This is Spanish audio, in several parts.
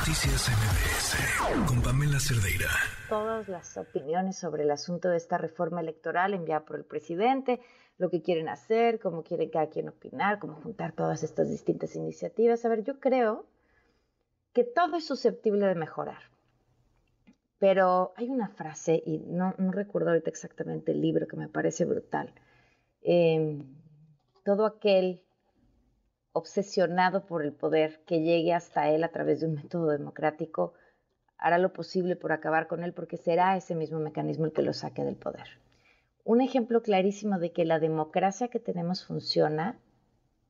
Noticias MBS con Pamela Cerdeira. Todas las opiniones sobre el asunto de esta reforma electoral enviada por el presidente, lo que quieren hacer, cómo quiere cada quien opinar, cómo juntar todas estas distintas iniciativas. A ver, yo creo que todo es susceptible de mejorar. Pero hay una frase, y no, recuerdo ahorita exactamente el libro que me parece brutal. Em, todo aquel obsesionado por el poder que llegue hasta él a través de un método democrático hará lo posible por acabar con él porque será ese mismo mecanismo el que lo saque del poder. Un ejemplo clarísimo de que la democracia que tenemos funciona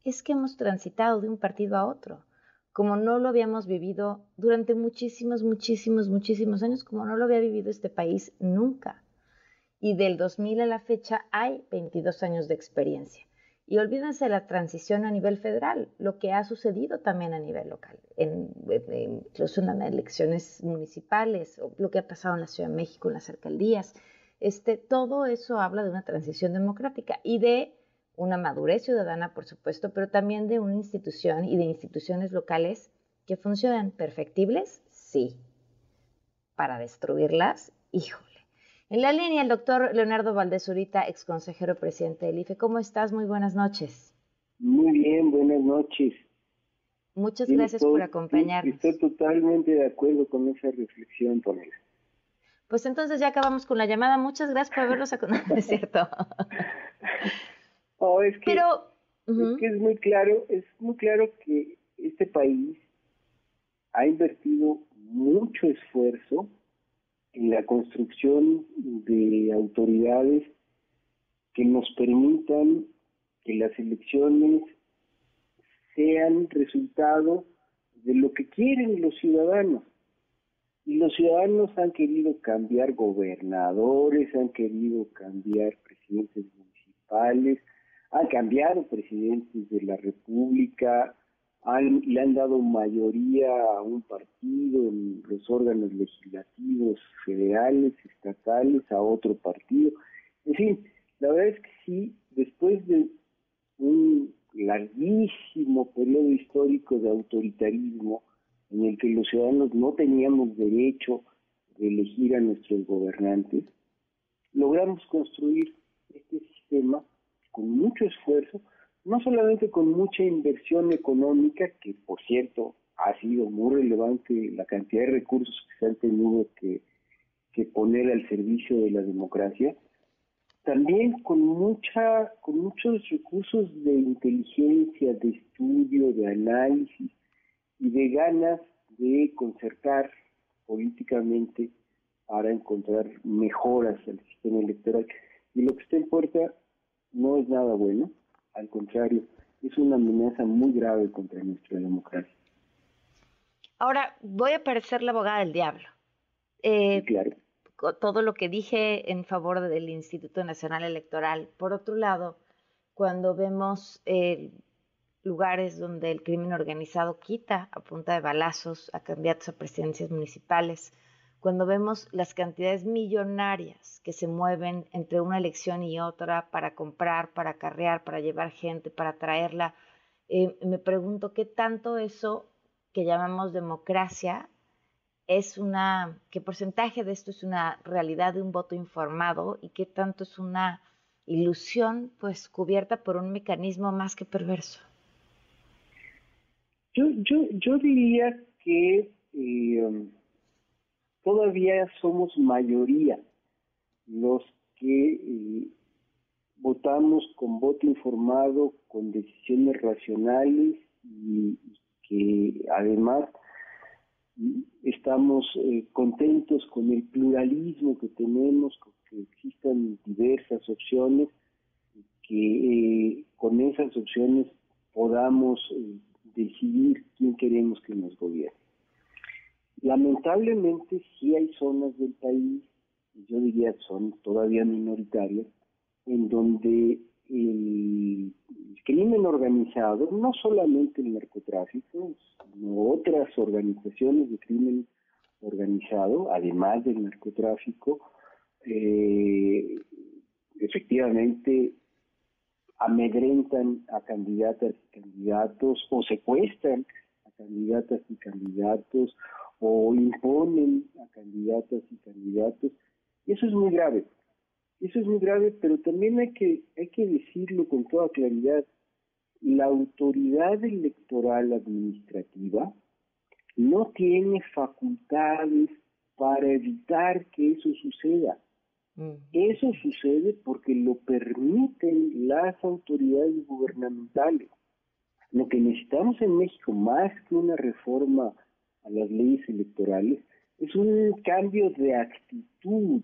es que hemos transitado de un partido a otro, como no lo habíamos vivido durante muchísimos, muchísimos, muchísimos años, como no lo había vivido este país nunca. Y del 2000 a la fecha hay 22 años de experiencia. Y olvídense la transición a nivel federal, lo que ha sucedido también a nivel local, en, incluso en elecciones municipales, o lo que ha pasado en la Ciudad de México, en las alcaldías. Este, todo eso habla de una transición democrática y de una madurez ciudadana, por supuesto, pero también de una institución y de instituciones locales que funcionan perfectibles, sí. Para destruirlas, híjole en la línea, el doctor Leonardo Valdés Urita, ex consejero presidente del IFE. ¿Cómo estás? Muy buenas noches. Muy bien, buenas noches. Muchas gracias por acompañarnos. Estoy totalmente de acuerdo con esa reflexión, Pamela. Pues entonces ya acabamos con la llamada. Muchas gracias por haberlos acompañado. es cierto. Oh, es que, Pero, es que es muy claro, es muy claro que este país ha invertido mucho esfuerzo en la construcción de autoridades que nos permitan que las elecciones sean resultado de lo que quieren los ciudadanos. Y los ciudadanos han querido cambiar gobernadores, han querido cambiar presidentes municipales, han cambiado presidentes de la República, le han dado mayoría a un partido en los órganos legislativos federales, estatales, a otro partido. En fin, la verdad es que sí, después de un larguísimo periodo histórico de autoritarismo en el que los ciudadanos no teníamos derecho de elegir a nuestros gobernantes, logramos construir este sistema con mucho esfuerzo, no solamente con mucha inversión económica, que por cierto ha sido muy relevante la cantidad de recursos que se han tenido que, poner al servicio de la democracia, también con mucha, con muchos recursos de inteligencia, de estudio, de análisis y de ganas de concertar políticamente para encontrar mejoras al sistema electoral. Y lo que está en no es nada bueno al contrario, es una amenaza muy grave contra nuestra democracia. Ahora, voy a parecer la abogada del diablo. Eh, claro. Todo lo que dije en favor del Instituto Nacional Electoral. Por otro lado, cuando vemos eh, lugares donde el crimen organizado quita a punta de balazos a candidatos a presidencias municipales, cuando vemos las cantidades millonarias que se mueven entre una elección y otra para comprar, para acarrear, para llevar gente, para traerla, eh, me pregunto qué tanto eso que llamamos democracia es una, qué porcentaje de esto es una realidad de un voto informado y qué tanto es una ilusión pues cubierta por un mecanismo más que perverso. Yo, yo, yo diría que eh, todavía somos mayoría los que eh, votamos con voto informado, con decisiones racionales y, que además estamos eh, contentos con el pluralismo que tenemos, con que existan diversas opciones, que eh, con esas opciones podamos decidir quién queremos que nos gobierne. Lamentablemente sí hay zonas del país, yo diría son todavía minoritarias, en donde el, crimen organizado, no solamente el narcotráfico, sino otras organizaciones de crimen organizado, además del narcotráfico, eh, efectivamente amedrentan a candidatas y candidatos o secuestran candidatas y candidatos o imponen a candidatas y candidatos. Y eso es muy grave. Eso es muy grave, pero también hay que, hay que decirlo con toda claridad. La autoridad electoral administrativa no tiene facultades para evitar que eso suceda. Mm. Eso sucede porque lo permiten las autoridades gubernamentales. Lo que necesitamos en México, más que una reforma a las leyes electorales, es un cambio de actitud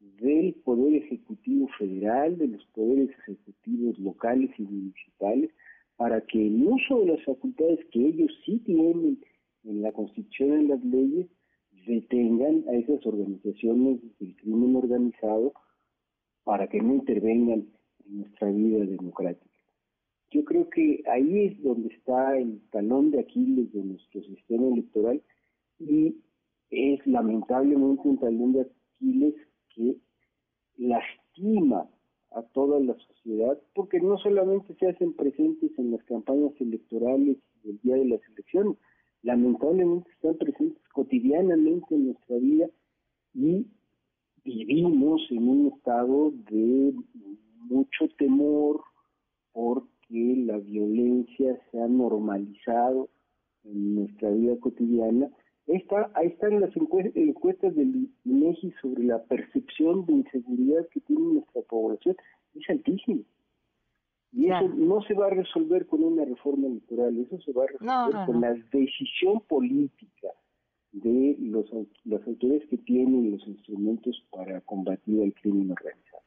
del Poder Ejecutivo Federal, de los poderes ejecutivos locales y municipales, para que el uso de las facultades que ellos sí tienen en la Constitución en las leyes detengan a esas organizaciones del crimen organizado para que no intervengan en nuestra vida democrática. Yo creo que ahí es donde está el talón de Aquiles de nuestro sistema electoral y es lamentablemente un talón de Aquiles que lastima a toda la sociedad porque no solamente se hacen presentes en las campañas electorales del día de las elecciones, lamentablemente están presentes cotidianamente en nuestra vida y vivimos en un estado de mucho temor porque la violencia se ha normalizado en nuestra vida cotidiana. Está, ahí están las encuestas del INEGI sobre la percepción de inseguridad que tiene nuestra población, es altísima. Y eso no se va a resolver con una reforma electoral, eso se va a resolver con la decisión política de los, las autoridades que tienen los instrumentos para combatir el crimen organizado.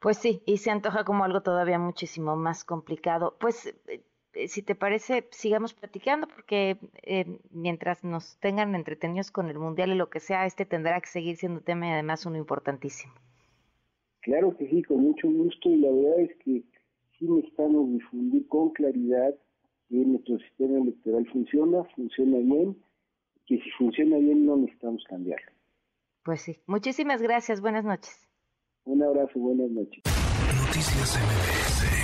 Pues sí, y se antoja como algo todavía muchísimo más complicado. Pues eh, si te parece, sigamos platicando porque eh, mientras nos tengan entretenidos con el Mundial y lo que sea, este tendrá que seguir siendo tema y además uno importantísimo. Claro que sí, con mucho gusto y la verdad es que sí necesitamos difundir con claridad que nuestro sistema electoral funciona, funciona bien, que si funciona bien no necesitamos cambiarlo. Pues sí, muchísimas gracias, buenas noches. Un abrazo, buenas noches. Noticias MBS